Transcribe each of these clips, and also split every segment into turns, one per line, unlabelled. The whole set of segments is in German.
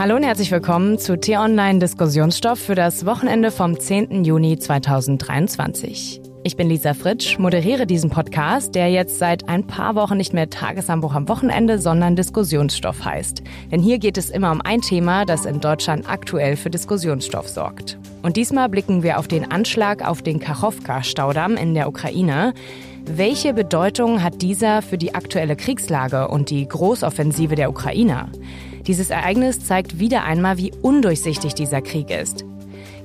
Hallo und herzlich willkommen zu T-Online Diskussionsstoff für das Wochenende vom 10. Juni 2023. Ich bin Lisa Fritsch, moderiere diesen Podcast, der jetzt seit ein paar Wochen nicht mehr Tagesanbruch am Wochenende, sondern Diskussionsstoff heißt. Denn hier geht es immer um ein Thema, das in Deutschland aktuell für Diskussionsstoff sorgt. Und diesmal blicken wir auf den Anschlag auf den Kachowka-Staudamm in der Ukraine. Welche Bedeutung hat dieser für die aktuelle Kriegslage und die Großoffensive der Ukrainer? Dieses Ereignis zeigt wieder einmal, wie undurchsichtig dieser Krieg ist.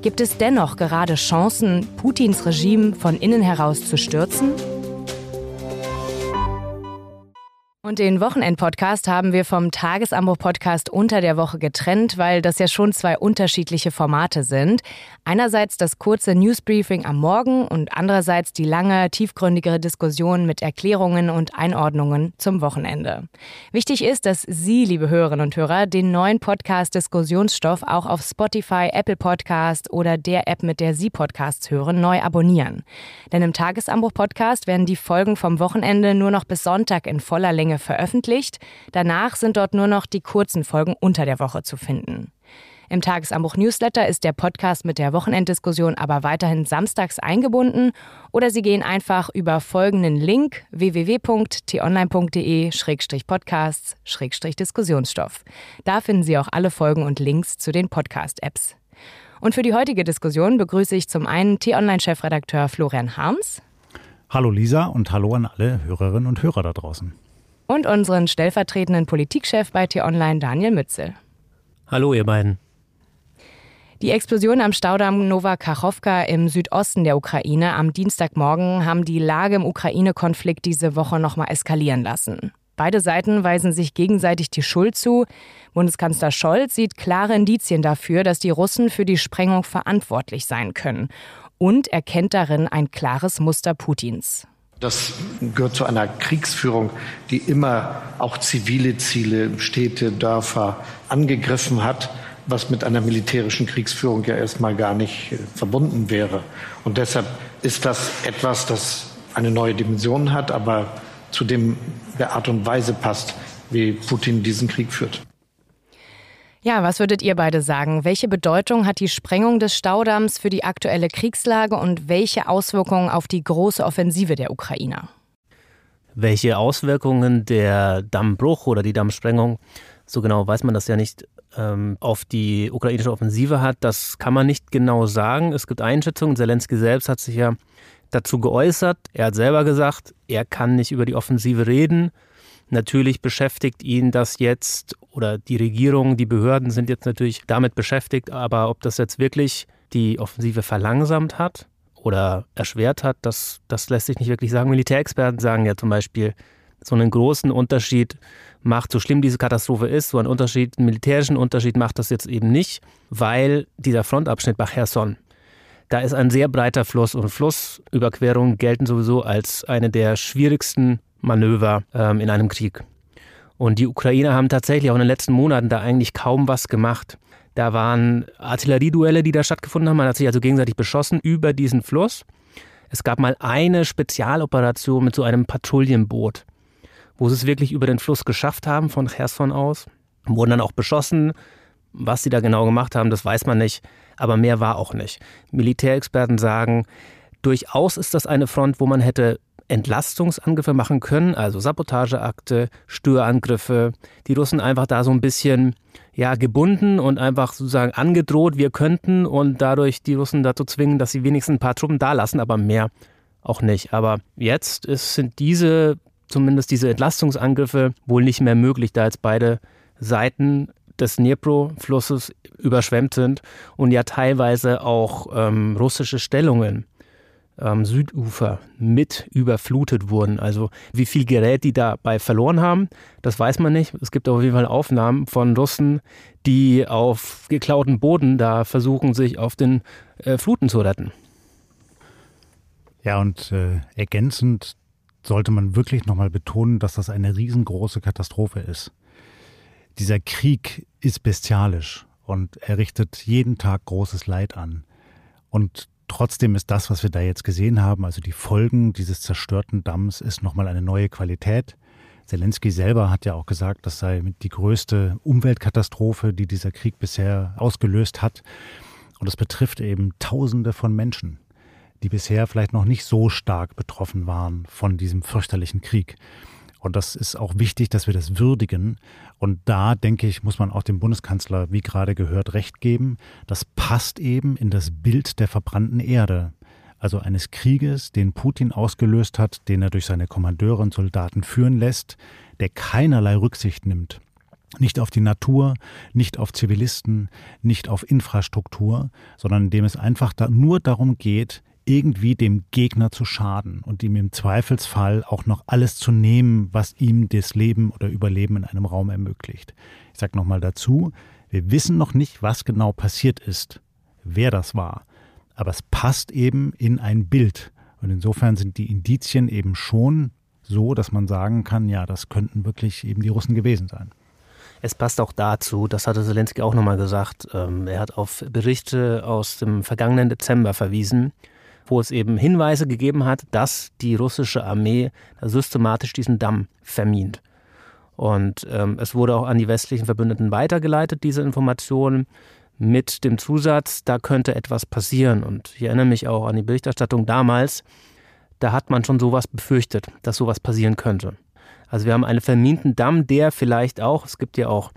Gibt es dennoch gerade Chancen, Putins Regime von innen heraus zu stürzen? Und den Wochenend-Podcast haben wir vom Tagesanbruch-Podcast unter der Woche getrennt, weil das ja schon zwei unterschiedliche Formate sind. Einerseits das kurze Newsbriefing am Morgen und andererseits die lange, tiefgründigere Diskussion mit Erklärungen und Einordnungen zum Wochenende. Wichtig ist, dass Sie, liebe Hörerinnen und Hörer, den neuen Podcast Diskussionsstoff auch auf Spotify, Apple Podcast oder der App, mit der Sie Podcasts hören, neu abonnieren. Denn im Tagesanbruch-Podcast werden die Folgen vom Wochenende nur noch bis Sonntag in voller Länge Länge veröffentlicht. Danach sind dort nur noch die kurzen Folgen unter der Woche zu finden. Im Tagesanbruch Newsletter ist der Podcast mit der Wochenenddiskussion aber weiterhin samstags eingebunden oder Sie gehen einfach über folgenden Link www.tonline.de-podcasts-diskussionsstoff. Da finden Sie auch alle Folgen und Links zu den Podcast-Apps. Und für die heutige Diskussion begrüße ich zum einen T-Online-Chefredakteur Florian Harms.
Hallo Lisa und hallo an alle Hörerinnen und Hörer da draußen
und unseren stellvertretenden Politikchef bei T-Online, Daniel Mützel.
Hallo, ihr beiden.
Die Explosion am Staudamm Nova Kachowka im Südosten der Ukraine am Dienstagmorgen haben die Lage im Ukraine-Konflikt diese Woche nochmal eskalieren lassen. Beide Seiten weisen sich gegenseitig die Schuld zu. Bundeskanzler Scholz sieht klare Indizien dafür, dass die Russen für die Sprengung verantwortlich sein können und erkennt darin ein klares Muster Putins.
Das gehört zu einer Kriegsführung, die immer auch zivile Ziele, Städte, Dörfer angegriffen hat, was mit einer militärischen Kriegsführung ja erstmal gar nicht äh, verbunden wäre. Und deshalb ist das etwas, das eine neue Dimension hat, aber zu dem der Art und Weise passt, wie Putin diesen Krieg führt.
Ja, was würdet ihr beide sagen? Welche Bedeutung hat die Sprengung des Staudamms für die aktuelle Kriegslage und welche Auswirkungen auf die große Offensive der Ukrainer?
Welche Auswirkungen der Dammbruch oder die Dammsprengung, so genau weiß man das ja nicht, ähm, auf die ukrainische Offensive hat, das kann man nicht genau sagen. Es gibt Einschätzungen. Zelensky selbst hat sich ja dazu geäußert. Er hat selber gesagt, er kann nicht über die Offensive reden. Natürlich beschäftigt ihn das jetzt oder die Regierung, die Behörden sind jetzt natürlich damit beschäftigt, aber ob das jetzt wirklich die Offensive verlangsamt hat oder erschwert hat, das, das lässt sich nicht wirklich sagen. Militärexperten sagen ja zum Beispiel, so einen großen Unterschied macht, so schlimm diese Katastrophe ist, so einen Unterschied, einen militärischen Unterschied macht das jetzt eben nicht, weil dieser Frontabschnitt bei Cherson, da ist ein sehr breiter Fluss und Flussüberquerungen gelten sowieso als eine der schwierigsten Manöver ähm, in einem Krieg. Und die Ukrainer haben tatsächlich auch in den letzten Monaten da eigentlich kaum was gemacht. Da waren Artillerieduelle, die da stattgefunden haben. Man hat sich also gegenseitig beschossen über diesen Fluss. Es gab mal eine Spezialoperation mit so einem Patrouillenboot, wo sie es wirklich über den Fluss geschafft haben von Cherson aus. Wurden dann auch beschossen. Was sie da genau gemacht haben, das weiß man nicht. Aber mehr war auch nicht. Militärexperten sagen, durchaus ist das eine Front, wo man hätte Entlastungsangriffe machen können, also Sabotageakte, Störangriffe. Die Russen einfach da so ein bisschen ja, gebunden und einfach sozusagen angedroht, wir könnten und dadurch die Russen dazu zwingen, dass sie wenigstens ein paar Truppen da lassen, aber mehr auch nicht. Aber jetzt ist, sind diese, zumindest diese Entlastungsangriffe wohl nicht mehr möglich, da jetzt beide Seiten des Dnipro-Flusses überschwemmt sind und ja teilweise auch ähm, russische Stellungen am Südufer mit überflutet wurden. Also wie viel Gerät die dabei verloren haben, das weiß man nicht. Es gibt auf jeden Fall Aufnahmen von Russen, die auf geklauten Boden da versuchen, sich auf den äh, Fluten zu retten.
Ja, und äh, ergänzend sollte man wirklich nochmal betonen, dass das eine riesengroße Katastrophe ist. Dieser Krieg ist bestialisch und er richtet jeden Tag großes Leid an. Und Trotzdem ist das, was wir da jetzt gesehen haben, also die Folgen dieses zerstörten Damms, ist nochmal eine neue Qualität. Zelensky selber hat ja auch gesagt, das sei die größte Umweltkatastrophe, die dieser Krieg bisher ausgelöst hat. Und es betrifft eben Tausende von Menschen, die bisher vielleicht noch nicht so stark betroffen waren von diesem fürchterlichen Krieg. Und das ist auch wichtig, dass wir das würdigen. Und da, denke ich, muss man auch dem Bundeskanzler, wie gerade gehört, recht geben. Das passt eben in das Bild der verbrannten Erde. Also eines Krieges, den Putin ausgelöst hat, den er durch seine Kommandeure und Soldaten führen lässt, der keinerlei Rücksicht nimmt. Nicht auf die Natur, nicht auf Zivilisten, nicht auf Infrastruktur, sondern in dem es einfach da nur darum geht, irgendwie dem Gegner zu schaden und ihm im Zweifelsfall auch noch alles zu nehmen, was ihm das Leben oder Überleben in einem Raum ermöglicht. Ich sage nochmal dazu, wir wissen noch nicht, was genau passiert ist, wer das war, aber es passt eben in ein Bild. Und insofern sind die Indizien eben schon so, dass man sagen kann, ja, das könnten wirklich eben die Russen gewesen sein.
Es passt auch dazu, das hatte Zelensky auch nochmal gesagt, ähm, er hat auf Berichte aus dem vergangenen Dezember verwiesen, wo es eben Hinweise gegeben hat, dass die russische Armee systematisch diesen Damm vermint. Und ähm, es wurde auch an die westlichen Verbündeten weitergeleitet, diese Informationen, mit dem Zusatz, da könnte etwas passieren. Und ich erinnere mich auch an die Berichterstattung damals, da hat man schon sowas befürchtet, dass sowas passieren könnte. Also wir haben einen verminten Damm, der vielleicht auch, es gibt ja auch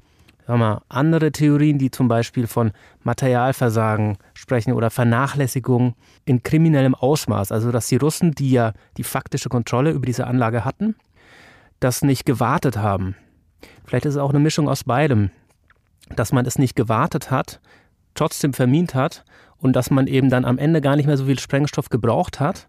sagen wir, andere Theorien, die zum Beispiel von Materialversagen sprechen oder Vernachlässigung in kriminellem Ausmaß. Also dass die Russen, die ja die faktische Kontrolle über diese Anlage hatten, das nicht gewartet haben. Vielleicht ist es auch eine Mischung aus beidem, dass man es nicht gewartet hat, trotzdem vermint hat und dass man eben dann am Ende gar nicht mehr so viel Sprengstoff gebraucht hat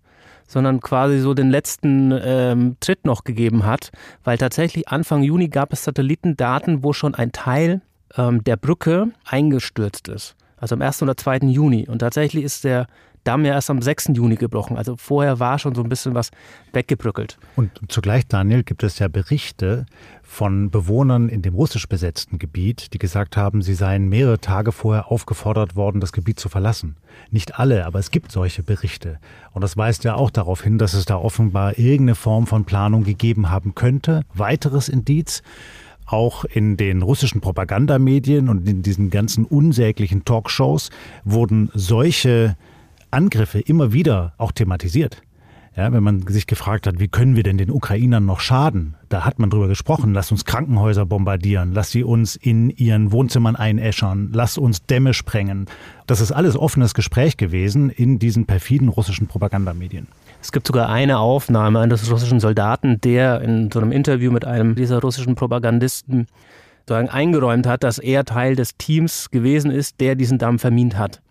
sondern quasi so den letzten ähm, Tritt noch gegeben hat, weil tatsächlich Anfang Juni gab es Satellitendaten, wo schon ein Teil ähm, der Brücke eingestürzt ist. Also am 1. oder 2. Juni. Und tatsächlich ist der Damm ja erst am 6. Juni gebrochen. Also vorher war schon so ein bisschen was weggebrückelt.
Und zugleich, Daniel, gibt es ja Berichte von Bewohnern in dem russisch besetzten Gebiet, die gesagt haben, sie seien mehrere Tage vorher aufgefordert worden, das Gebiet zu verlassen. Nicht alle, aber es gibt solche Berichte. Und das weist ja auch darauf hin, dass es da offenbar irgendeine Form von Planung gegeben haben könnte. Weiteres Indiz, auch in den russischen Propagandamedien und in diesen ganzen unsäglichen Talkshows wurden solche Angriffe immer wieder auch thematisiert. Ja, wenn man sich gefragt hat, wie können wir denn den Ukrainern noch schaden? Da hat man drüber gesprochen, lass uns Krankenhäuser bombardieren, lass sie uns in ihren Wohnzimmern einäschern, lass uns Dämme sprengen. Das ist alles offenes Gespräch gewesen in diesen perfiden russischen Propagandamedien.
Es gibt sogar eine Aufnahme eines russischen Soldaten, der in so einem Interview mit einem dieser russischen Propagandisten sozusagen eingeräumt hat, dass er Teil des Teams gewesen ist, der diesen Damm vermint hat.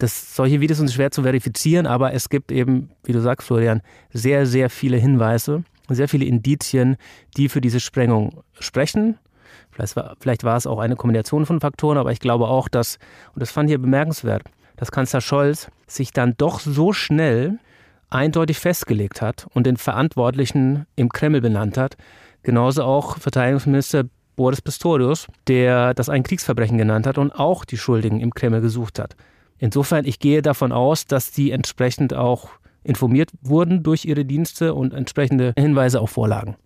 Das, solche Videos sind schwer zu verifizieren, aber es gibt eben, wie du sagst, Florian, sehr, sehr viele Hinweise, sehr viele Indizien, die für diese Sprengung sprechen. Vielleicht war, vielleicht war es auch eine Kombination von Faktoren, aber ich glaube auch, dass, und das fand ich bemerkenswert, dass Kanzler Scholz sich dann doch so schnell eindeutig festgelegt hat und den Verantwortlichen im Kreml benannt hat. Genauso auch Verteidigungsminister Boris Pistorius, der das ein Kriegsverbrechen genannt hat und auch die Schuldigen im Kreml gesucht hat. Insofern, ich gehe davon aus, dass die entsprechend auch informiert wurden durch ihre Dienste und entsprechende Hinweise auch vorlagen.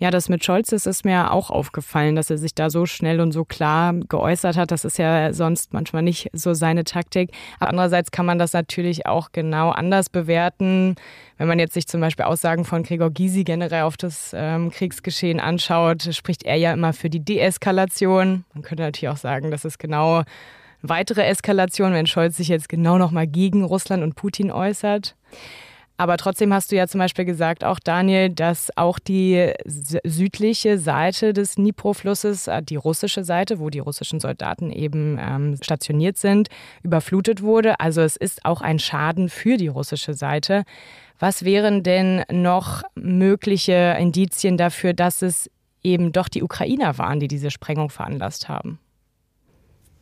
Ja, das mit Scholz das ist mir auch aufgefallen, dass er sich da so schnell und so klar geäußert hat. Das ist ja sonst manchmal nicht so seine Taktik. Aber andererseits kann man das natürlich auch genau anders bewerten. Wenn man jetzt sich zum Beispiel Aussagen von Gregor Gysi generell auf das ähm, Kriegsgeschehen anschaut, spricht er ja immer für die Deeskalation. Man könnte natürlich auch sagen, das ist genau weitere Eskalation, wenn Scholz sich jetzt genau nochmal gegen Russland und Putin äußert. Aber trotzdem hast du ja zum Beispiel gesagt, auch Daniel, dass auch die südliche Seite des Dnipro-Flusses, äh, die russische Seite, wo die russischen Soldaten eben ähm, stationiert sind, überflutet wurde. Also es ist auch ein Schaden für die russische Seite. Was wären denn noch mögliche Indizien dafür, dass es eben doch die Ukrainer waren, die diese Sprengung veranlasst haben?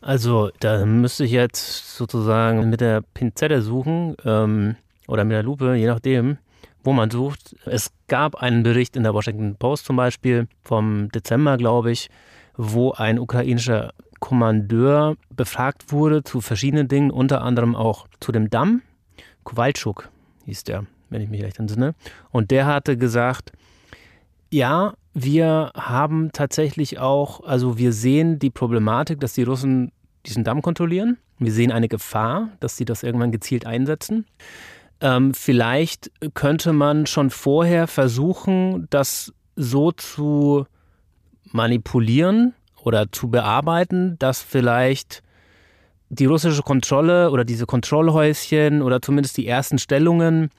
Also, da müsste ich jetzt sozusagen mit der Pinzette suchen ähm, oder mit der Lupe, je nachdem, wo man sucht. Es gab einen Bericht in der Washington Post zum Beispiel vom Dezember, glaube ich, wo ein ukrainischer Kommandeur befragt wurde zu verschiedenen Dingen, unter anderem auch zu dem Damm. Kowalczuk hieß der, wenn ich mich recht entsinne. Und der hatte gesagt, Ja, wir haben tatsächlich auch, also wir sehen die Problematik, dass die Russen diesen Damm kontrollieren. Wir sehen eine Gefahr, dass sie das irgendwann gezielt einsetzen. Ähm, vielleicht könnte man schon vorher versuchen, das so zu manipulieren oder zu bearbeiten, dass vielleicht die russische Kontrolle oder diese Kontrollhäuschen oder zumindest die ersten Stellungen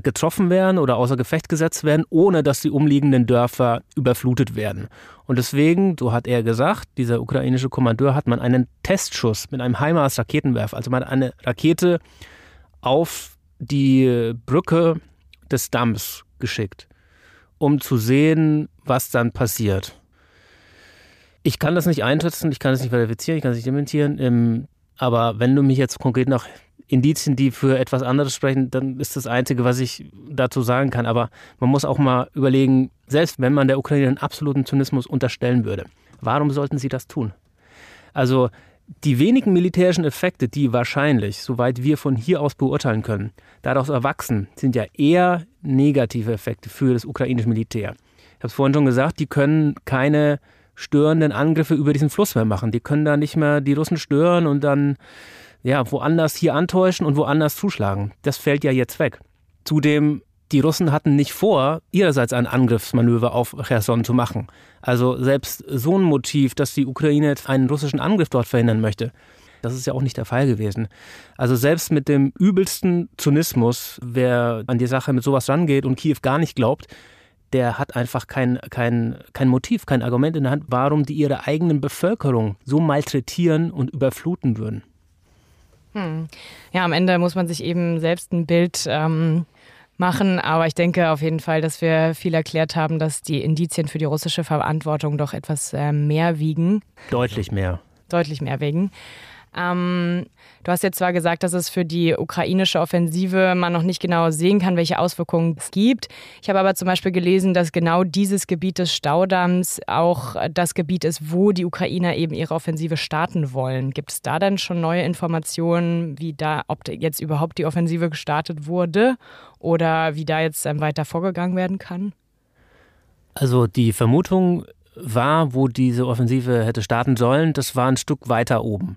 getroffen werden oder außer Gefecht gesetzt werden, ohne dass die umliegenden Dörfer überflutet werden. Und deswegen, so hat er gesagt, dieser ukrainische Kommandeur, hat man einen Testschuss mit einem HIMARS-Raketenwerfer, also man hat eine Rakete auf die Brücke des Damms geschickt, um zu sehen, was dann passiert. Ich kann das nicht einschätzen, ich kann es nicht verifizieren, ich kann es nicht dementieren. Aber wenn du mich jetzt konkret nach Indizien, die für etwas anderes sprechen, dann ist das Einzige, was ich dazu sagen kann. Aber man muss auch mal überlegen, selbst wenn man der Ukraine einen absoluten Zynismus unterstellen würde, warum sollten sie das tun? Also die wenigen militärischen Effekte, die wahrscheinlich, soweit wir von hier aus beurteilen können, daraus erwachsen, sind ja eher negative Effekte für das ukrainische Militär. Ich habe es vorhin schon gesagt, die können keine störenden Angriffe über diesen Fluss mehr machen. Die können da nicht mehr die Russen stören und dann ja, woanders hier antäuschen und woanders zuschlagen. Das fällt ja jetzt weg. Zudem, die Russen hatten nicht vor, ihrerseits ein Angriffsmanöver auf Cherson zu machen. Also selbst so ein Motiv, dass die Ukraine einen russischen Angriff dort verhindern möchte, das ist ja auch nicht der Fall gewesen. Also selbst mit dem übelsten Zynismus, wer an die Sache mit sowas rangeht und Kiew gar nicht glaubt, der hat einfach kein, kein, kein Motiv, kein Argument in der Hand, warum die ihre eigenen Bevölkerung so malträtieren und überfluten würden.
Hm. Ja, am Ende muss man sich eben selbst ein Bild ähm, machen, aber ich denke auf jeden Fall, dass wir viel erklärt haben, dass die Indizien für die russische Verantwortung doch etwas äh, mehr wiegen.
Deutlich mehr.
Deutlich mehr wiegen. Ähm, du hast jetzt zwar gesagt, dass es für die ukrainische Offensive man noch nicht genau sehen kann, welche Auswirkungen es gibt. Ich habe aber zum Beispiel gelesen, dass genau dieses Gebiet des Staudamms auch das Gebiet ist, wo die Ukrainer eben ihre Offensive starten wollen. Gibt es da dann schon neue Informationen, wie da, ob jetzt überhaupt die Offensive gestartet wurde oder wie da jetzt ähm, weiter vorgegangen werden kann?
Also die Vermutung war, wo diese Offensive hätte starten sollen, das war ein Stück weiter oben.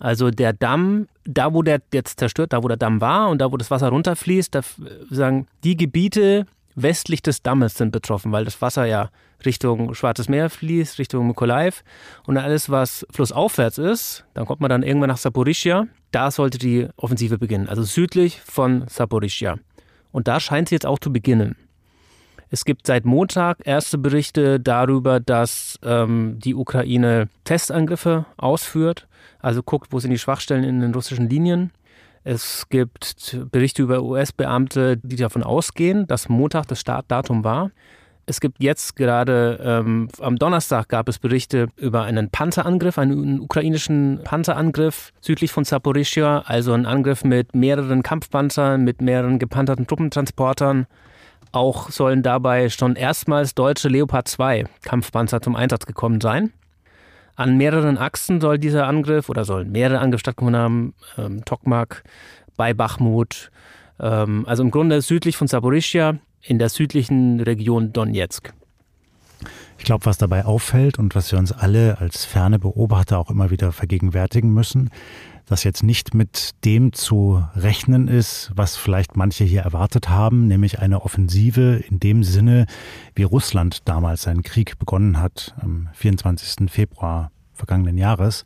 Also der Damm, da wo der jetzt zerstört, da wo der Damm war und da wo das Wasser runterfließt, da sagen die Gebiete westlich des Dammes sind betroffen, weil das Wasser ja Richtung Schwarzes Meer fließt, Richtung Mykolaiv und alles, was flussaufwärts ist, dann kommt man dann irgendwann nach Saporischia. Da sollte die Offensive beginnen, also südlich von Saporischia. Und da scheint sie jetzt auch zu beginnen. Es gibt seit Montag erste Berichte darüber, dass ähm, die Ukraine Testangriffe ausführt, also guckt, wo sind die Schwachstellen in den russischen Linien. Es gibt Berichte über US-Beamte, die davon ausgehen, dass Montag das Startdatum war. Es gibt jetzt gerade, ähm, am Donnerstag gab es Berichte über einen Panzerangriff, einen ukrainischen Panzerangriff südlich von Saporischia, also ein Angriff mit mehreren Kampfpanzern, mit mehreren gepanzerten Truppentransportern. Auch sollen dabei schon erstmals deutsche Leopard 2 Kampfpanzer zum Einsatz gekommen sein. An mehreren Achsen soll dieser Angriff oder sollen mehrere Angriffe stattgefunden haben. Ähm, Tokmak, bei Bachmut, ähm, also im Grunde südlich von Saporischia in der südlichen Region Donetsk.
Ich glaube, was dabei auffällt und was wir uns alle als ferne Beobachter auch immer wieder vergegenwärtigen müssen, dass jetzt nicht mit dem zu rechnen ist, was vielleicht manche hier erwartet haben, nämlich eine Offensive in dem Sinne, wie Russland damals seinen Krieg begonnen hat, am 24. Februar vergangenen Jahres.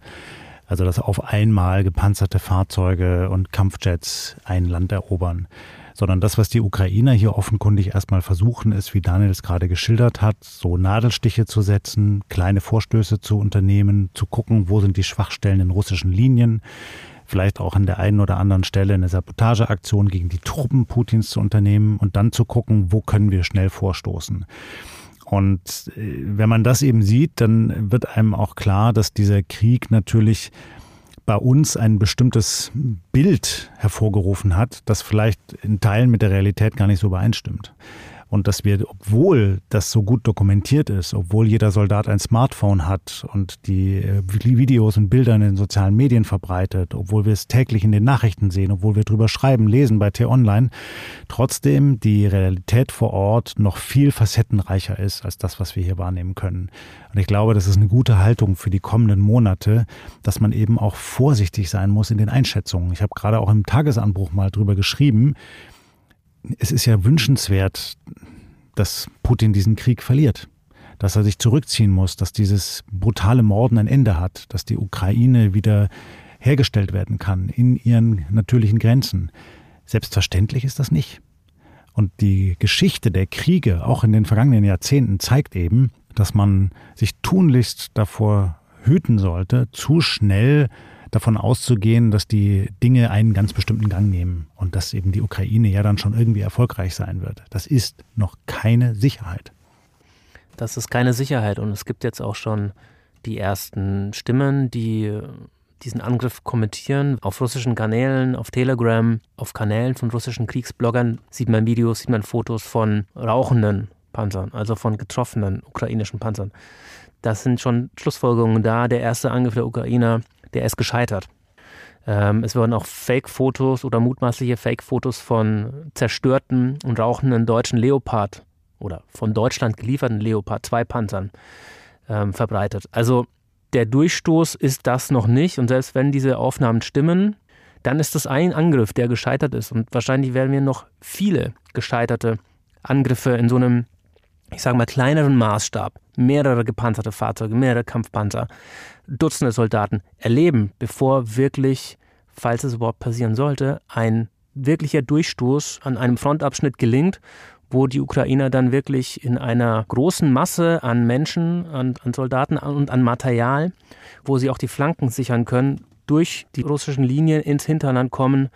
Also dass auf einmal gepanzerte Fahrzeuge und Kampfjets ein Land erobern sondern das, was die Ukrainer hier offenkundig erstmal versuchen, ist, wie Daniel es gerade geschildert hat, so Nadelstiche zu setzen, kleine Vorstöße zu unternehmen, zu gucken, wo sind die Schwachstellen in russischen Linien, vielleicht auch an der einen oder anderen Stelle eine Sabotageaktion gegen die Truppen Putins zu unternehmen und dann zu gucken, wo können wir schnell vorstoßen. Und äh, wenn man das eben sieht, dann wird einem auch klar, dass dieser Krieg natürlich bei uns ein bestimmtes Bild hervorgerufen hat, das vielleicht in Teilen mit der Realität gar nicht so übereinstimmt. Und dass wir, obwohl das so gut dokumentiert ist, obwohl jeder Soldat ein Smartphone hat und die äh, Videos und Bilder in den sozialen Medien verbreitet, obwohl wir es täglich in den Nachrichten sehen, obwohl wir drüber schreiben, lesen bei T-Online, trotzdem die Realität vor Ort noch viel facettenreicher ist als das, was wir hier wahrnehmen können. Und ich glaube, das ist eine gute Haltung für die kommenden Monate, dass man eben auch vorsichtig sein muss in den Einschätzungen. Ich habe gerade auch im Tagesanbruch mal drüber geschrieben, es ist ja wünschenswert, dass Putin diesen Krieg verliert, dass er sich zurückziehen muss, dass dieses brutale Morden ein Ende hat, dass die Ukraine wieder hergestellt werden kann in ihren natürlichen Grenzen. Selbstverständlich ist das nicht. Und die Geschichte der Kriege, auch in den vergangenen Jahrzehnten, zeigt eben, dass man sich tunlichst davor hüten sollte, zu schnell davon auszugehen, dass die Dinge einen ganz bestimmten Gang nehmen und dass eben die Ukraine ja dann schon irgendwie erfolgreich sein wird. Das ist noch keine Sicherheit.
Das ist keine Sicherheit und es gibt jetzt auch schon die ersten Stimmen, die diesen Angriff kommentieren. Auf russischen Kanälen, auf Telegram, auf Kanälen von russischen Kriegsbloggern sieht man Videos, sieht man Fotos von rauchenden Panzern, also von getroffenen ukrainischen Panzern. Das sind schon Schlussfolgerungen da. Der erste Angriff der Ukrainer der ist gescheitert. Ähm, es wurden auch Fake-Fotos oder mutmaßliche Fake-Fotos von zerstörten und rauchenden deutschen Leopard oder von Deutschland gelieferten Leopard 2 Panzern ähm, verbreitet. Also der Durchstoß ist das noch nicht und selbst wenn diese Aufnahmen stimmen, dann ist das ein Angriff, der gescheitert ist und wahrscheinlich werden wir noch viele gescheiterte Angriffe in so einem, ich sage mal, kleineren Maßstab, mehrere gepanzerte Fahrzeuge, mehrere Kampfpanzer, Dutzende Soldaten erleben, bevor wirklich, falls es überhaupt passieren sollte, ein wirklicher Durchstoß an einem Frontabschnitt gelingt, wo die Ukrainer dann wirklich in einer großen Masse an Menschen, an, an Soldaten und an Material, wo sie auch die Flanken sichern können, durch die russischen Linien ins Hinterland kommen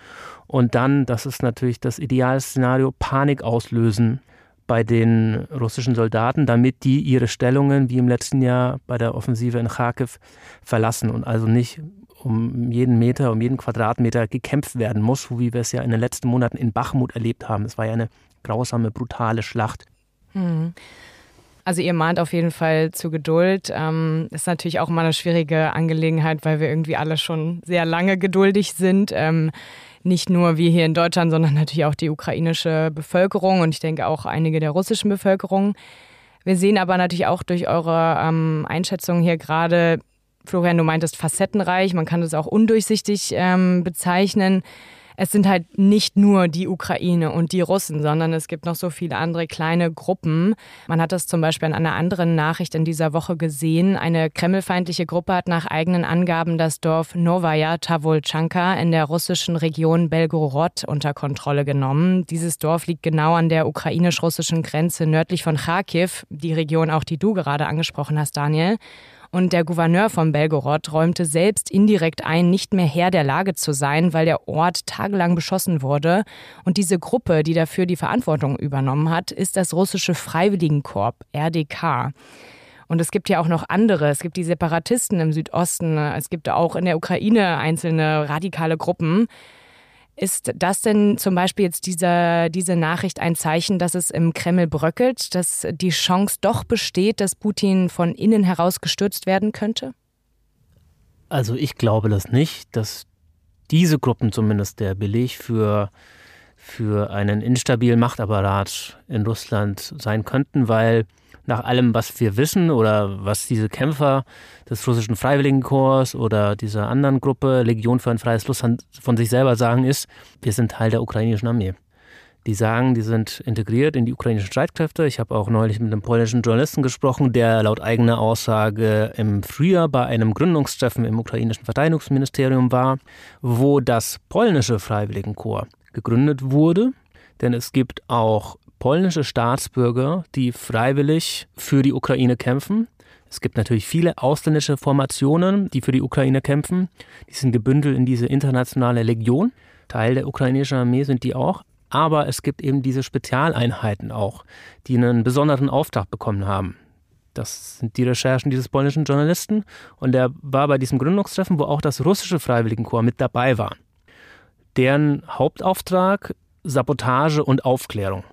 und dann, das ist natürlich das Idealszenario, Panik auslösen bei den russischen Soldaten, damit die ihre Stellungen wie im letzten Jahr bei der Offensive in Kharkiv verlassen und also nicht um jeden Meter, um jeden Quadratmeter gekämpft werden muss, wie wir es ja in den letzten Monaten in Bachmut erlebt haben. Es war ja eine grausame, brutale Schlacht.
Hm. Also ihr mahnt auf jeden Fall zu Geduld. Ähm, ist natürlich auch mal eine schwierige Angelegenheit, weil wir irgendwie alle schon sehr lange geduldig sind. Ähm, nicht nur wir hier in Deutschland, sondern natürlich auch die ukrainische Bevölkerung und ich denke auch einige der russischen Bevölkerung. Wir sehen aber natürlich auch durch eure ähm, Einschätzungen hier gerade, Florian, du meintest facettenreich, man kann das auch undurchsichtig ähm, bezeichnen es sind halt nicht nur die Ukraine und die Russen, sondern es gibt noch so viele andere kleine Gruppen. Man hat das zum Beispiel an einer anderen Nachricht in dieser Woche gesehen. Eine kremlfeindliche Gruppe hat nach eigenen Angaben das Dorf Novaya Tavolchanka in der russischen Region Belgorod unter Kontrolle genommen. Dieses Dorf liegt genau an der ukrainisch-russischen Grenze nördlich von Kharkiv, die Region auch, die du gerade angesprochen hast, Daniel. Und der Gouverneur von Belgorod räumte selbst indirekt ein, nicht mehr Herr der Lage zu sein, weil der Ort tagelang beschossen wurde. Und diese Gruppe, die dafür die Verantwortung übernommen hat, ist das russische Freiwilligenkorps, RDK. Und es gibt ja auch noch andere. Es gibt die Separatisten im Südosten. Es gibt auch in der Ukraine einzelne radikale Gruppen. Ist das denn zum Beispiel jetzt diese, diese Nachricht ein Zeichen, dass es im Kreml bröckelt, dass die Chance doch besteht, dass Putin von innen heraus gestürzt werden könnte?
Also ich glaube das nicht, dass diese Gruppen zumindest der Beleg für, für einen instabilen Machtapparat in Russland sein könnten, weil nach allem, was wir wissen oder was diese Kämpfer des russischen Freiwilligenkorps oder dieser anderen Gruppe, Legion für ein freies Russland, von sich selber sagen, ist, wir sind Teil der ukrainischen Armee. Die sagen, die sind integriert in die ukrainischen Streitkräfte. Ich habe auch neulich mit einem polnischen Journalisten gesprochen, der laut eigener Aussage im Frühjahr bei einem Gründungstreffen im ukrainischen Verteidigungsministerium war, wo das polnische Freiwilligenkorps gegründet wurde. Denn es gibt auch polnische Staatsbürger, die freiwillig für die Ukraine kämpfen. Es gibt natürlich viele ausländische Formationen, die für die Ukraine kämpfen. Die sind gebündelt in diese internationale Legion. Teil der ukrainischen Armee sind die auch. Aber es gibt eben diese Spezialeinheiten auch, die einen besonderen Auftrag bekommen haben. Das sind die Recherchen dieses polnischen Journalisten. Und er war bei diesem Gründungstreffen, wo auch das russische Freiwilligenkorps mit dabei war. Deren Hauptauftrag Sabotage und Aufklärung.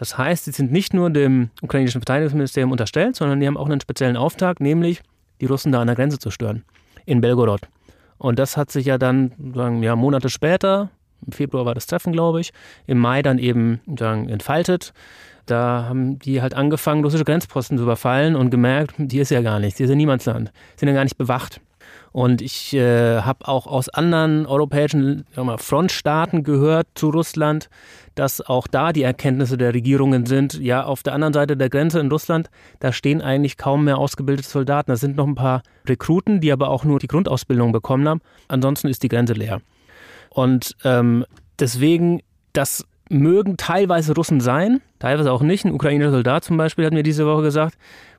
Das heißt, sie sind nicht nur dem ukrainischen Verteidigungsministerium unterstellt, sondern die haben auch einen speziellen Auftrag, nämlich die Russen da an der Grenze zu stören, in Belgorod. Und das hat sich ja dann sagen, ja, Monate später, im Februar war das Treffen, glaube ich, im Mai dann eben sagen, entfaltet. Da haben die halt angefangen, russische Grenzposten zu überfallen und gemerkt, die ist ja gar nichts, die ist ja Niemandsland, sind ja gar nicht bewacht. Und ich äh, habe auch aus anderen europäischen mal, Frontstaaten gehört zu Russland, dass auch da die Erkenntnisse der Regierungen sind, ja, auf der anderen Seite der Grenze in Russland, da stehen eigentlich kaum mehr ausgebildete Soldaten. Da sind noch ein paar Rekruten, die aber auch nur die Grundausbildung bekommen haben. Ansonsten ist die Grenze leer. Und ähm, deswegen, das mögen teilweise Russen sein, teilweise auch nicht. Ein ukrainischer Soldat zum Beispiel hat mir diese Woche gesagt,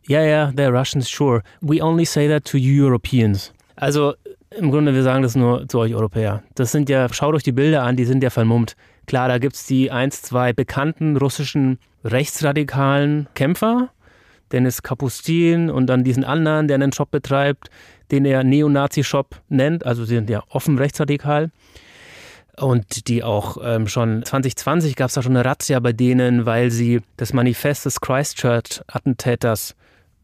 ja, yeah, ja, yeah, they're Russians, sure. We only say that to Europeans. Also im Grunde, wir sagen das nur zu euch Europäer. Das sind ja, schaut euch die Bilder an, die sind ja vermummt. Klar, da gibt es die eins, zwei bekannten russischen rechtsradikalen Kämpfer, Dennis Kapustin und dann diesen anderen, der einen Shop betreibt, den er Neonazi-Shop nennt. Also sie sind ja offen rechtsradikal. Und die auch ähm, schon 2020 gab es da schon eine Razzia bei denen, weil sie das Manifest des Christchurch-Attentäters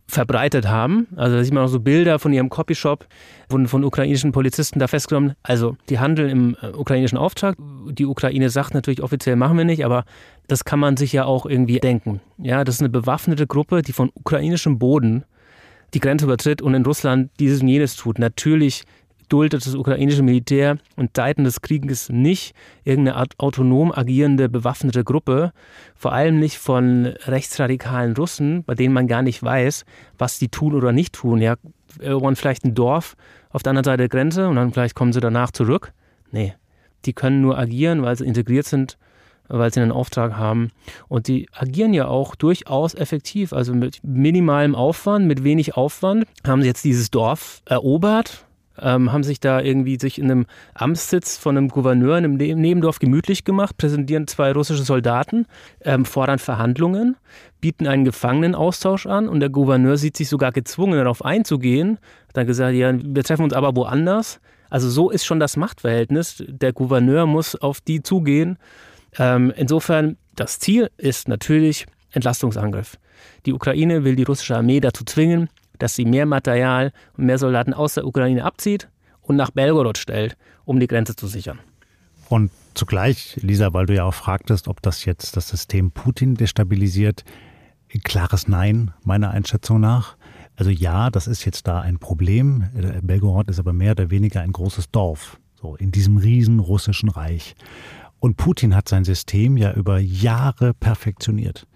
verbreitet haben. Also da sieht man auch so Bilder von ihrem Copyshop, wurden von ukrainischen Polizisten da festgenommen. Also die handeln im äh, ukrainischen Auftrag. Die Ukraine sagt natürlich offiziell machen wir nicht, aber das kann man sich ja auch irgendwie denken. Ja, das ist eine bewaffnete Gruppe, die von ukrainischem Boden die Grenze übertritt und in Russland dieses und jenes tut. Natürlich duldet das ukrainische Militär und Zeiten des Krieges nicht irgendeine Art autonom agierende bewaffnete Gruppe, vor allem nicht von rechtsradikalen Russen, bei denen man gar nicht weiß, was die tun oder nicht tun. Ja, irgendwann vielleicht ein Dorf auf der anderen Seite der Grenze und dann vielleicht kommen sie danach zurück. Nee, die können nur agieren, weil sie integriert sind weil sie einen Auftrag haben. Und die agieren ja auch durchaus effektiv. Also mit minimalem Aufwand, mit wenig Aufwand haben sie jetzt dieses Dorf erobert, ähm, haben sich da irgendwie sich in einem Amtssitz von einem Gouverneur in einem ne-, Nebendorf gemütlich gemacht, präsentieren zwei russische Soldaten, ähm, fordern Verhandlungen, bieten einen Gefangenenaustausch an und der Gouverneur sieht sich sogar gezwungen, darauf einzugehen. Dann gesagt, ja, wir treffen uns aber woanders. Also so ist schon das Machtverhältnis. Der Gouverneur muss auf die zugehen. Ähm, insofern, das Ziel ist natürlich Entlastungsangriff. Die Ukraine will die russische Armee dazu zwingen, dass sie mehr Material und mehr Soldaten aus der Ukraine abzieht und nach Belgorod stellt, um die Grenze zu sichern.
Und zugleich, Lisa, weil du ja auch fragtest, ob das jetzt das System Putin destabilisiert, klares Nein, meiner Einschätzung nach. Also ja, das ist jetzt da ein Problem. Belgorod ist aber mehr oder weniger ein großes Dorf, so in diesem riesen russischen Reich. Und Putin hat sein System ja über Jahre perfektioniert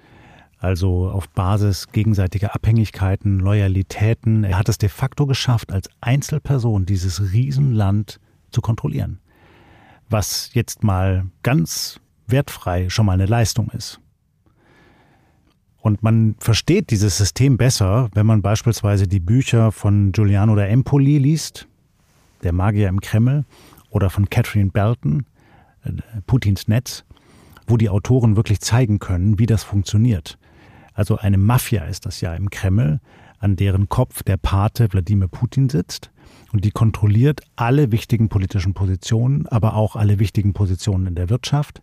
also auf Basis gegenseitiger Abhängigkeiten, Loyalitäten. Er hat es de facto geschafft, als Einzelperson dieses Riesenland zu kontrollieren. Was jetzt mal ganz wertfrei schon mal eine Leistung ist. Und man versteht dieses System besser, wenn man beispielsweise die Bücher von Giuliano da Empoli liest, der Magier im Kreml, oder von Catherine Belton, äh, Putins Netz, wo die Autoren wirklich zeigen können, wie das funktioniert. Also eine Mafia ist das ja im Kreml, an deren Kopf der Pate Wladimir Putin sitzt. Und die kontrolliert alle wichtigen politischen Positionen, aber auch alle wichtigen Positionen in der Wirtschaft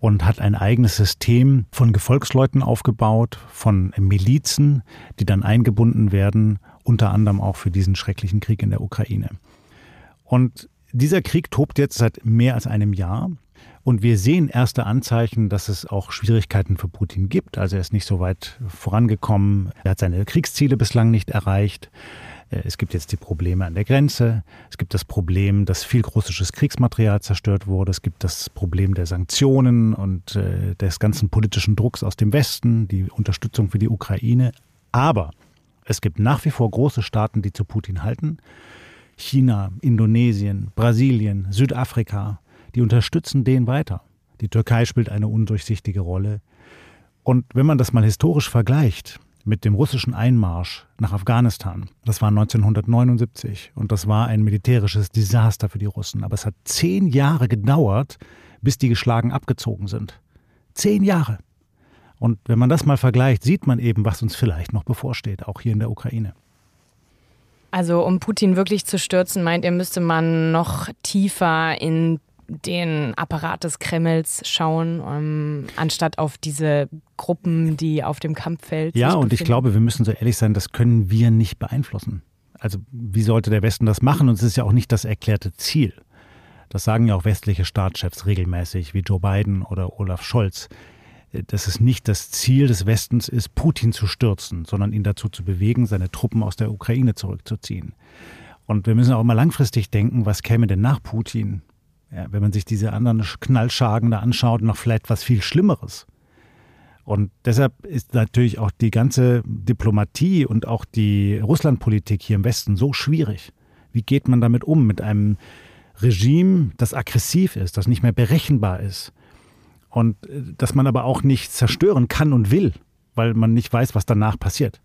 und hat ein eigenes System von Gefolgsleuten aufgebaut, von Milizen, die dann eingebunden werden, unter anderem auch für diesen schrecklichen Krieg in der Ukraine. Und dieser Krieg tobt jetzt seit mehr als einem Jahr. Und wir sehen erste Anzeichen, dass es auch Schwierigkeiten für Putin gibt. Also er ist nicht so weit vorangekommen. Er hat seine Kriegsziele bislang nicht erreicht. Äh, es gibt jetzt die Probleme an der Grenze. Es gibt das Problem, dass viel russisches Kriegsmaterial zerstört wurde. Es gibt das Problem der Sanktionen und äh, des ganzen politischen Drucks aus dem Westen, die Unterstützung für die Ukraine. Aber es gibt nach wie vor große Staaten, die zu Putin halten. China, Indonesien, Brasilien, Südafrika, die unterstützen den weiter. Die Türkei spielt eine undurchsichtige Rolle. Und wenn man das mal historisch vergleicht mit dem russischen Einmarsch nach Afghanistan, das war 1979 und das war ein militärisches Desaster für die Russen. Aber es hat zehn Jahre gedauert, bis die geschlagen abgezogen sind. Zehn Jahre. Und wenn man das mal vergleicht, sieht man eben, was uns vielleicht noch bevorsteht, auch hier in der Ukraine.
Also um Putin wirklich zu stürzen, meint ihr, müsste man noch tiefer in den Apparat des Kremls schauen, um, ähm, anstatt auf diese Gruppen, die auf dem Kampffeld.
Ja, und ich glaube, wir müssen so ehrlich sein, das können wir nicht beeinflussen. Also wie sollte der Westen das machen? Und es ist ja auch nicht das erklärte Ziel. Das sagen ja auch westliche Staatschefs regelmäßig, wie Joe Biden oder Olaf Scholz. Dass es nicht das Ziel des Westens ist, Putin zu stürzen, sondern ihn dazu zu bewegen, seine Truppen aus der Ukraine zurückzuziehen. Und wir müssen auch mal langfristig denken, was käme denn nach Putin? Ja, wenn man sich diese anderen Knallschagen da anschaut, noch vielleicht was viel Schlimmeres. Und deshalb ist natürlich auch die ganze Diplomatie und auch die Russlandpolitik hier im Westen so schwierig. Wie geht man damit um? Mit einem Regime, das aggressiv ist, das nicht mehr berechenbar ist. Und äh, das man aber auch nicht zerstören kann und will, weil man nicht weiß, was danach passiert.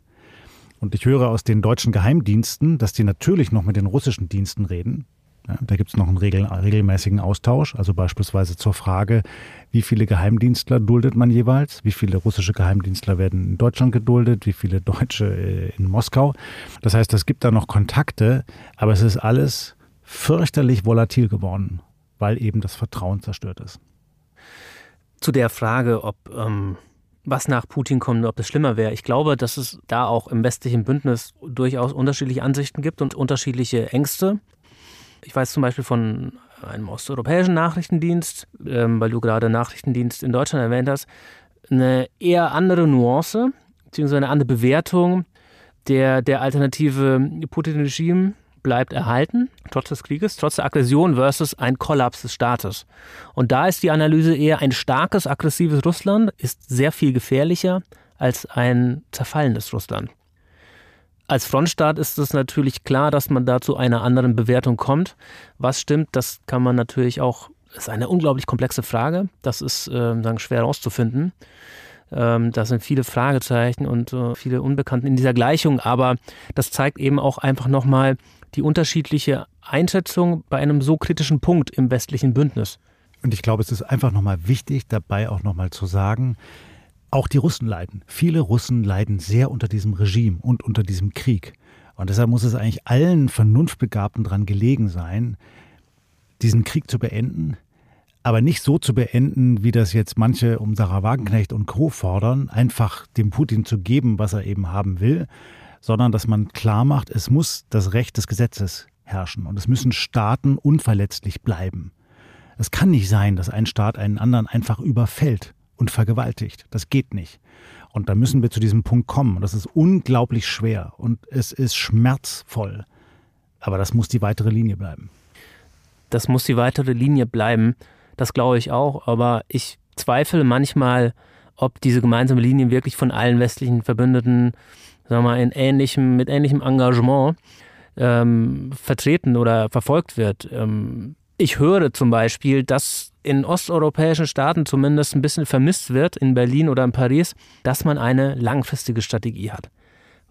Und ich höre aus den deutschen Geheimdiensten, dass die natürlich noch mit den russischen Diensten reden. Ja, da gibt es noch einen regel regelmäßigen Austausch, also beispielsweise zur Frage, wie viele Geheimdienstler duldet man jeweils, wie viele russische Geheimdienstler werden in Deutschland geduldet, wie viele Deutsche äh, in Moskau. Das heißt, es gibt da noch Kontakte, aber es ist alles fürchterlich volatil geworden, weil eben das Vertrauen zerstört ist.
Zu der Frage, ob ähm, was nach Putin kommt, ob es schlimmer wäre. Ich glaube, dass es da auch im westlichen Bündnis durchaus unterschiedliche Ansichten gibt und unterschiedliche Ängste. Ich weiß zum Beispiel von einem osteuropäischen Nachrichtendienst, ähm, weil du gerade Nachrichtendienst in Deutschland erwähnt hast, eine eher andere Nuance, beziehungsweise eine andere Bewertung der, der alternative Putin-Regime bleibt erhalten, trotz des Krieges, trotz der Aggression versus ein Kollaps des Staates. Und da ist die Analyse eher ein starkes, aggressives Russland ist sehr viel gefährlicher als ein zerfallenes Russland. Als Frontstaat ist es natürlich klar, dass man da zu einer anderen Bewertung kommt. Was stimmt, das kann man natürlich auch, ist eine unglaublich komplexe Frage. Das ist äh, schwer herauszufinden. Ähm, da sind viele Fragezeichen und äh, viele Unbekannten in dieser Gleichung, aber das zeigt eben auch einfach nochmal die unterschiedliche Einschätzung bei einem so kritischen Punkt im westlichen Bündnis.
Und ich glaube, es ist einfach nochmal wichtig, dabei auch nochmal zu sagen, auch die Russen leiden. Viele Russen leiden sehr unter diesem Regime und unter diesem Krieg. Und deshalb muss es eigentlich allen Vernunftbegabten daran gelegen sein, diesen Krieg zu beenden, aber nicht so zu beenden, wie das jetzt manche um Sarah Wagenknecht und Co. fordern, einfach dem Putin zu geben, was er eben haben will, sondern dass man klar macht, es muss das Recht des Gesetzes herrschen und es müssen Staaten unverletzlich bleiben. Es kann nicht sein, dass ein Staat einen anderen einfach überfällt und vergewaltigt. Das geht nicht. Und da müssen wir zu diesem Punkt kommen. Das ist unglaublich schwer und es ist schmerzvoll. Aber das muss die weitere Linie bleiben.
Das muss die weitere Linie bleiben. Das glaube ich auch. Aber ich zweifle manchmal, ob diese gemeinsame Linie wirklich von allen westlichen Verbündeten sagen wir mal, in ähnlichem, mit ähnlichem Engagement ähm, vertreten oder verfolgt wird. Ähm, ich höre zum Beispiel, dass in osteuropäischen Staaten zumindest ein bisschen vermisst wird, in Berlin oder in Paris, dass man eine langfristige Strategie hat.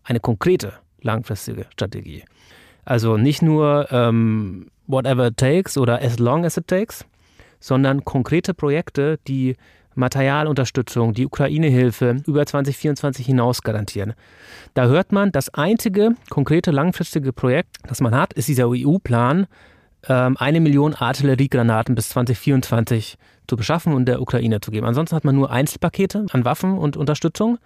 Eine konkrete langfristige Strategie. Also nicht nur ähm, whatever it takes oder as long as it takes, sondern konkrete Projekte, die Materialunterstützung, die Ukraine-Hilfe über 2024 hinaus garantieren. Da hört man, das einzige konkrete langfristige Projekt, das man hat, ist dieser EU-Plan, ähm, eine Million Artilleriegranaten bis 2024 zu beschaffen und der Ukraine zu geben. Ansonsten hat man nur Einzelpakete an Waffen und Unterstützung.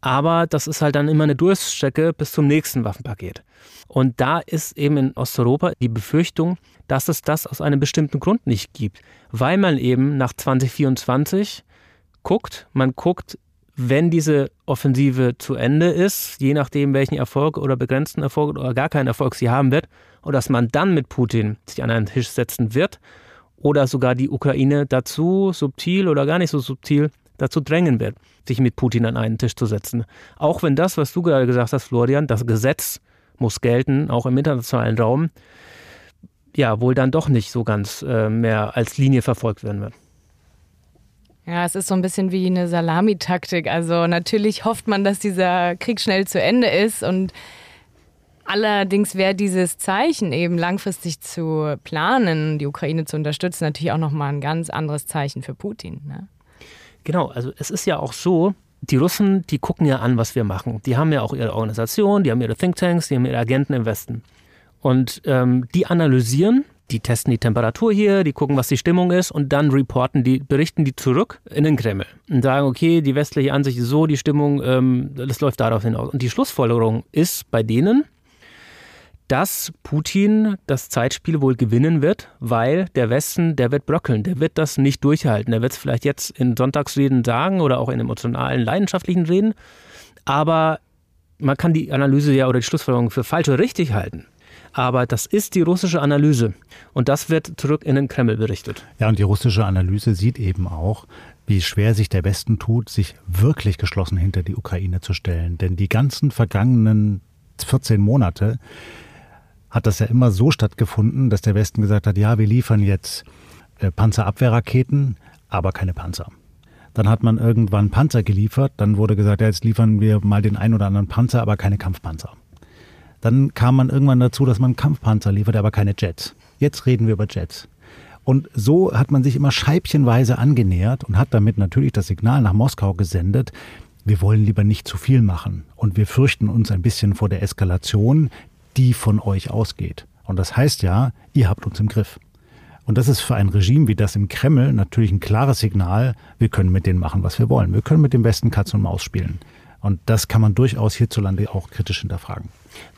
Aber das ist halt dann immer eine Durststrecke bis zum nächsten Waffenpaket. Und da ist eben in Osteuropa die Befürchtung, dass es das aus einem bestimmten Grund nicht gibt, weil man eben nach 2024 guckt, man guckt, wenn diese Offensive zu Ende ist, je nachdem, welchen Erfolg oder begrenzten Erfolg oder gar keinen Erfolg sie haben wird, und dass man dann mit Putin sich an einen Tisch setzen wird oder sogar die Ukraine dazu subtil oder gar nicht so subtil dazu drängen wird, sich mit Putin an einen Tisch zu setzen. Auch wenn das, was du gerade gesagt hast, Florian, das Gesetz muss gelten, auch im internationalen Raum, ja, wohl dann doch nicht so ganz äh, mehr als Linie verfolgt werden wird.
Ja, es ist so ein bisschen wie eine Salamitaktik. Also natürlich hofft man, dass dieser Krieg schnell zu Ende ist und allerdings wäre dieses Zeichen eben langfristig zu planen, die Ukraine zu unterstützen, natürlich auch nochmal ein ganz anderes Zeichen für Putin. Ne?
Genau, also es ist ja auch so, die Russen, die gucken ja an, was wir machen. Die haben ja auch ihre Organisation, die haben ihre Thinktanks, die haben ihre Agenten im Westen. Und ähm, die analysieren Die testen die Temperatur hier, die gucken, was die Stimmung ist und dann reporten die, berichten die zurück in den Kreml und sagen, okay, die westliche Ansicht ist so, die Stimmung, ähm, das läuft darauf hinaus. Und die Schlussfolgerung ist bei denen, dass Putin das Zeitspiel wohl gewinnen wird, weil der Westen, der wird bröckeln, der wird das nicht durchhalten. Der wird es vielleicht jetzt in Sonntagsreden sagen oder auch in emotionalen, leidenschaftlichen Reden, aber man kann die Analyse ja oder die Schlussfolgerung für falsch oder richtig halten. Aber das ist die russische Analyse und das wird zurück in den Kreml berichtet.
Ja, und die russische Analyse sieht eben auch, wie schwer sich der Westen tut, sich wirklich geschlossen hinter die Ukraine zu stellen. Denn die ganzen vergangenen 14 Monate hat das ja immer so stattgefunden, dass der Westen gesagt hat, ja, wir liefern jetzt äh, Panzerabwehrraketen, aber keine Panzer. Dann hat man irgendwann Panzer geliefert, dann wurde gesagt, ja, jetzt liefern wir mal den einen oder anderen Panzer, aber keine Kampfpanzer. Dann kam man irgendwann dazu, dass man Kampfpanzer liefert, aber keine Jets. Jetzt reden wir über Jets. Und so hat man sich immer scheibchenweise angenähert und hat damit natürlich das Signal nach Moskau gesendet, wir wollen lieber nicht zu viel machen und wir fürchten uns ein bisschen vor der Eskalation, die von euch ausgeht. Und das heißt ja, ihr habt uns im Griff. Und das ist für ein Regime wie das im Kreml natürlich ein klares Signal, wir können mit denen machen, was wir wollen. Wir können mit dem Westen Katz und Maus spielen. Und das kann man durchaus hierzulande auch kritisch hinterfragen.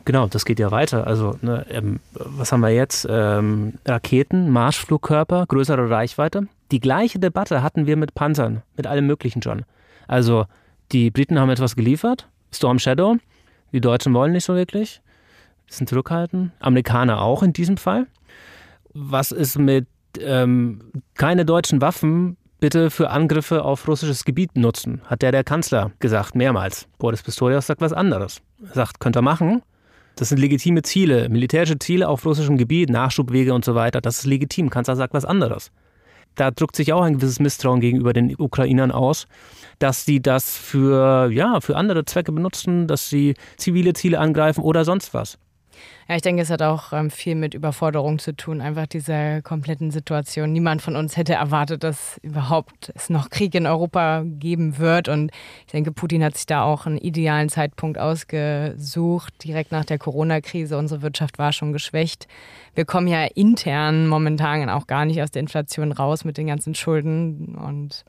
Genau, das geht ja weiter. Also, ne, ähm, was haben wir jetzt? Ähm, Raketen, Marschflugkörper, größere Reichweite. Die gleiche Debatte hatten wir mit Panzern, mit allem Möglichen schon. Also, die Briten haben etwas geliefert, Storm Shadow. Die Deutschen wollen nicht so wirklich bisschen zurückhaltend. Amerikaner auch in diesem Fall. Was ist mit ähm, keine deutschen Waffen bitte für Angriffe auf russisches Gebiet nutzen, hat der der Kanzler gesagt, mehrmals. Boris Pistorius sagt was anderes. Er sagt, könnt ihr machen. Das sind legitime Ziele, militärische Ziele auf russischem Gebiet, Nachschubwege und so weiter. Das ist legitim. Kanzler sagt was anderes. Da drückt sich auch ein gewisses Misstrauen gegenüber den Ukrainern aus, dass sie das für, ja, für andere Zwecke benutzen, dass sie zivile Ziele angreifen oder sonst was.
Ja, ich denke, es hat auch ähm, viel mit Überforderung zu tun, einfach dieser kompletten Situation. Niemand von uns hätte erwartet, dass überhaupt es noch Krieg in Europa geben wird. Und ich denke, Putin hat sich da auch einen idealen Zeitpunkt ausgesucht, direkt nach der Corona-Krise. Unsere Wirtschaft war schon geschwächt. Wir kommen ja intern momentan auch gar nicht aus der Inflation raus mit den ganzen Schulden und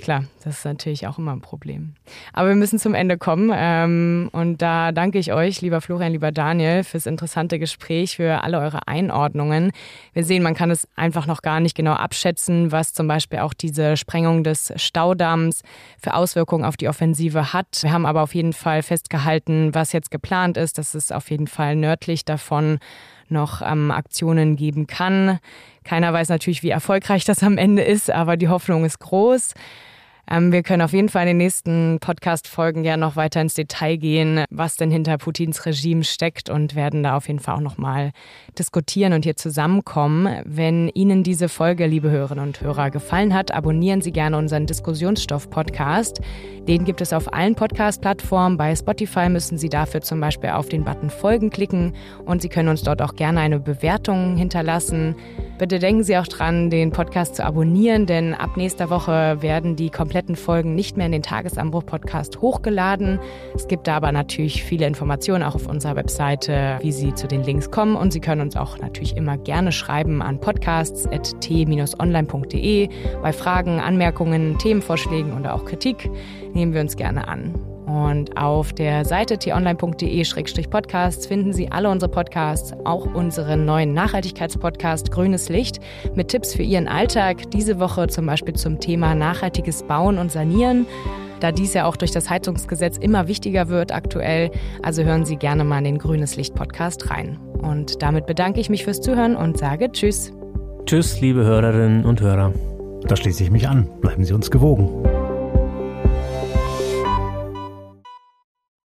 Klar, das ist natürlich auch immer ein Problem. Aber wir müssen zum Ende kommen. Ähm, und da danke ich euch, lieber Florian, lieber Daniel, fürs interessante Gespräch, für alle eure Einordnungen. Wir sehen, man kann es einfach noch gar nicht genau abschätzen, was zum Beispiel auch diese Sprengung des Staudamms für Auswirkungen auf die Offensive hat. Wir haben aber auf jeden Fall festgehalten, was jetzt geplant ist. Das ist auf jeden Fall nördlich davon noch ähm, Aktionen geben kann. Keiner weiß natürlich, wie erfolgreich das am Ende ist, aber die Hoffnung ist groß. Ähm, wir können auf jeden Fall in den nächsten Podcast-Folgen ja noch weiter ins Detail gehen, was denn hinter Putins Regime steckt und werden da auf jeden Fall auch nochmal diskutieren und hier zusammenkommen. Wenn Ihnen diese Folge, liebe Hörerinnen und Hörer, gefallen hat, abonnieren Sie gerne unseren Diskussionsstoff-Podcast. Den gibt es auf allen Podcast-Plattformen. Bei Spotify müssen Sie dafür zum Beispiel auf den Button Folgen klicken und Sie können uns dort auch gerne eine Bewertung hinterlassen. Bitte denken Sie auch dran, den Podcast zu abonnieren, denn ab nächster Woche werden die kompletten Folgen nicht mehr in den Tagesanbruch-Podcast hochgeladen. Es gibt da aber natürlich viele Informationen auch auf unserer Webseite, wie Sie zu den Links kommen. Und Sie können uns auch natürlich immer gerne schreiben an podcasts.t-online.de. Bei Fragen, Anmerkungen, Themenvorschlägen oder auch Kritik nehmen wir uns gerne an. Und auf der Seite t-online.de-podcasts finden Sie alle unsere Podcasts, auch unseren neuen Nachhaltigkeitspodcast Grünes Licht mit Tipps für Ihren Alltag. Diese Woche zum Beispiel zum Thema nachhaltiges Bauen und Sanieren da dies ja auch durch das Heizungsgesetz immer wichtiger wird aktuell. Also hören Sie gerne mal in den Grünes Licht Podcast rein. Und damit bedanke ich mich fürs Zuhören und sage Tschüss.
Tschüss, liebe Hörerinnen und Hörer.
Da schließe ich mich an. Bleiben Sie uns gewogen.